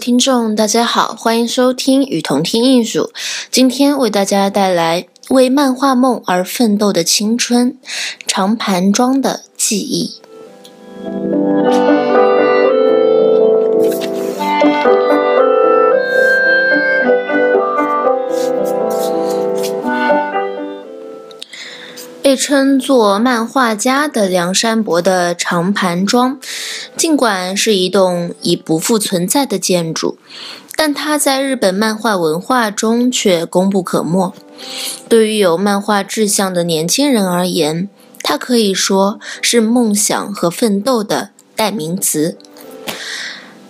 听众，大家好，欢迎收听《与同听艺术》。今天为大家带来为漫画梦而奋斗的青春——长盘庄的记忆。被称作漫画家的梁山伯的长盘庄，尽管是一栋已不复存在的建筑，但它在日本漫画文化中却功不可没。对于有漫画志向的年轻人而言，它可以说是梦想和奋斗的代名词。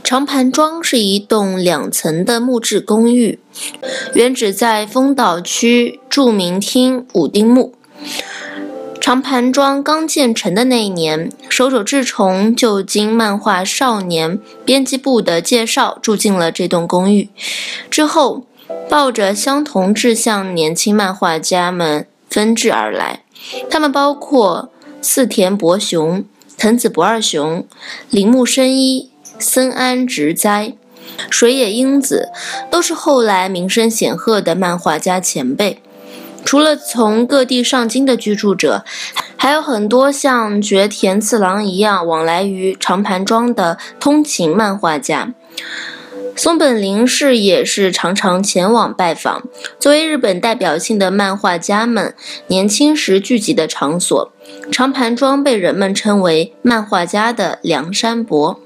长盘庄是一栋两层的木质公寓，原址在丰岛区著名町五丁目。长盘庄刚建成的那一年，手冢治虫就经漫画少年编辑部的介绍住进了这栋公寓。之后，抱着相同志向年轻漫画家们纷至而来，他们包括四田博雄、藤子不二雄、铃木伸一、森安直哉、水野英子，都是后来名声显赫的漫画家前辈。除了从各地上京的居住者，还有很多像绝田次郎一样往来于长盘庄的通勤漫画家。松本零士也是常常前往拜访。作为日本代表性的漫画家们年轻时聚集的场所，长盘庄被人们称为漫画家的梁山伯。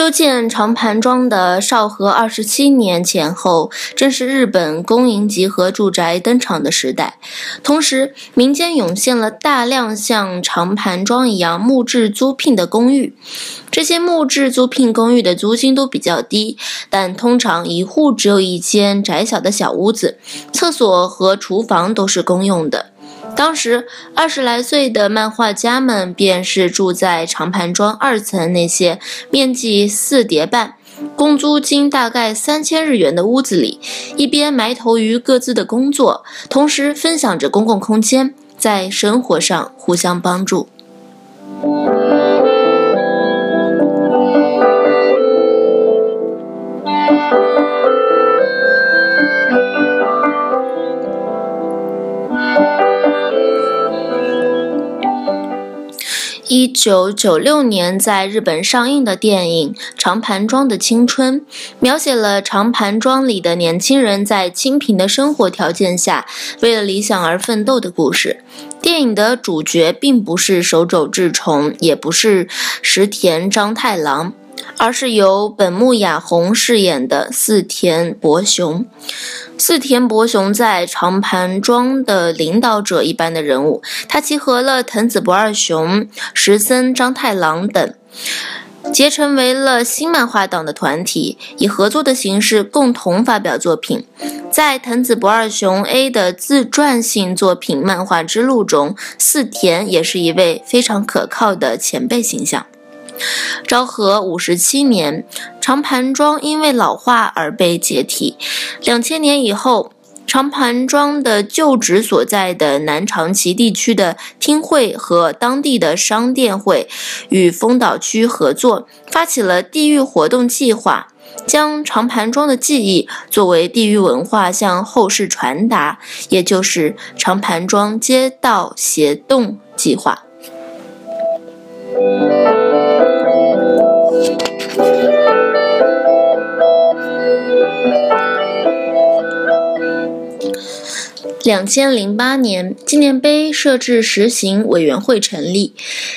修建长盘庄的昭和二十七年前后，正是日本公营集合住宅登场的时代。同时，民间涌现了大量像长盘庄一样木质租赁的公寓。这些木质租赁公寓的租金都比较低，但通常一户只有一间窄小的小屋子，厕所和厨房都是公用的。当时二十来岁的漫画家们，便是住在长盘庄二层那些面积四叠半、公租金大概三千日元的屋子里，一边埋头于各自的工作，同时分享着公共空间，在生活上互相帮助。九九六年在日本上映的电影《长盘庄的青春》，描写了长盘庄里的年轻人在清贫的生活条件下，为了理想而奋斗的故事。电影的主角并不是手冢治虫，也不是石田章太郎。而是由本木雅弘饰演的四田博雄。四田博雄在长盘庄的领导者一般的人物，他集合了藤子不二雄、石森章太郎等，结成为了新漫画党的团体，以合作的形式共同发表作品。在藤子不二雄 A 的自传性作品《漫画之路》中，四田也是一位非常可靠的前辈形象。昭和五十七年，长盘庄因为老化而被解体。两千年以后，长盘庄的旧址所在的南长崎地区的厅会和当地的商店会与丰岛区合作，发起了地域活动计划，将长盘庄的记忆作为地域文化向后世传达，也就是长盘庄街道协动计划。两千零八年，纪念碑设置实行委员会成立。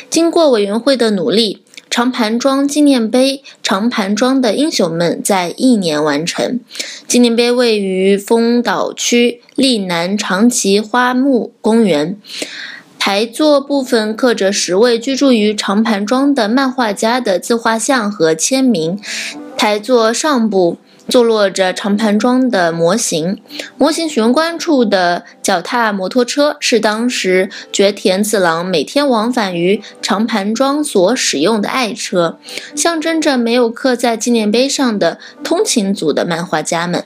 经过委员会的努力，长盘庄纪念碑“长盘庄的英雄们”在一年完成。纪念碑位于丰岛区立南长崎花木公园。台座部分刻着十位居住于长盘庄的漫画家的自画像和签名。台座上部。坐落着长盘庄的模型，模型玄关处的脚踏摩托车是当时绝田次郎每天往返于长盘庄所使用的爱车，象征着没有刻在纪念碑上的通勤族的漫画家们。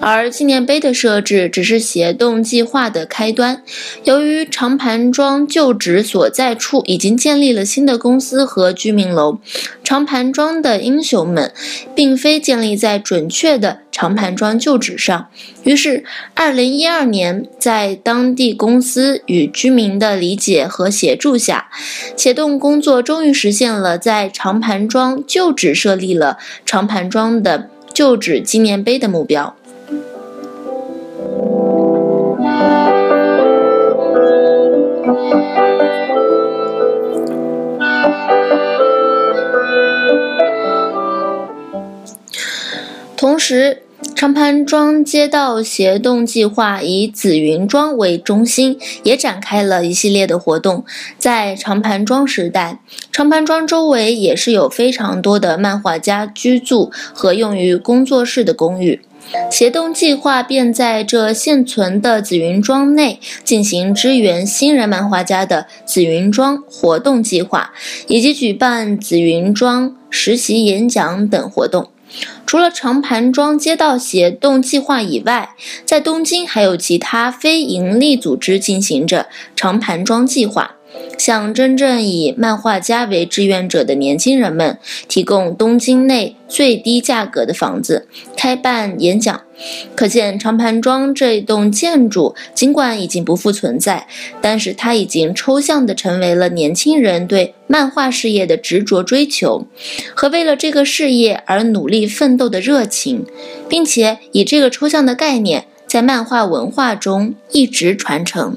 而纪念碑的设置只是协动计划的开端。由于长盘庄旧址所在处已经建立了新的公司和居民楼，长盘庄的英雄们并非建立在准确的长盘庄旧址上。于是，二零一二年，在当地公司与居民的理解和协助下，协动工作终于实现了在长盘庄旧址设立了长盘庄的。旧址纪念碑的目标。同时，长盘庄街道协动计划以紫云庄为中心，也展开了一系列的活动。在长盘庄时代，长盘庄周围也是有非常多的漫画家居住和用于工作室的公寓。协动计划便在这现存的紫云庄内进行支援新人漫画家的紫云庄活动计划，以及举办紫云庄实习演讲等活动。除了长盘庄街道协动计划以外，在东京还有其他非营利组织进行着长盘庄计划。向真正以漫画家为志愿者的年轻人们提供东京内最低价格的房子，开办演讲。可见长盘庄这栋建筑尽管已经不复存在，但是它已经抽象地成为了年轻人对漫画事业的执着追求和为了这个事业而努力奋斗的热情，并且以这个抽象的概念在漫画文化中一直传承。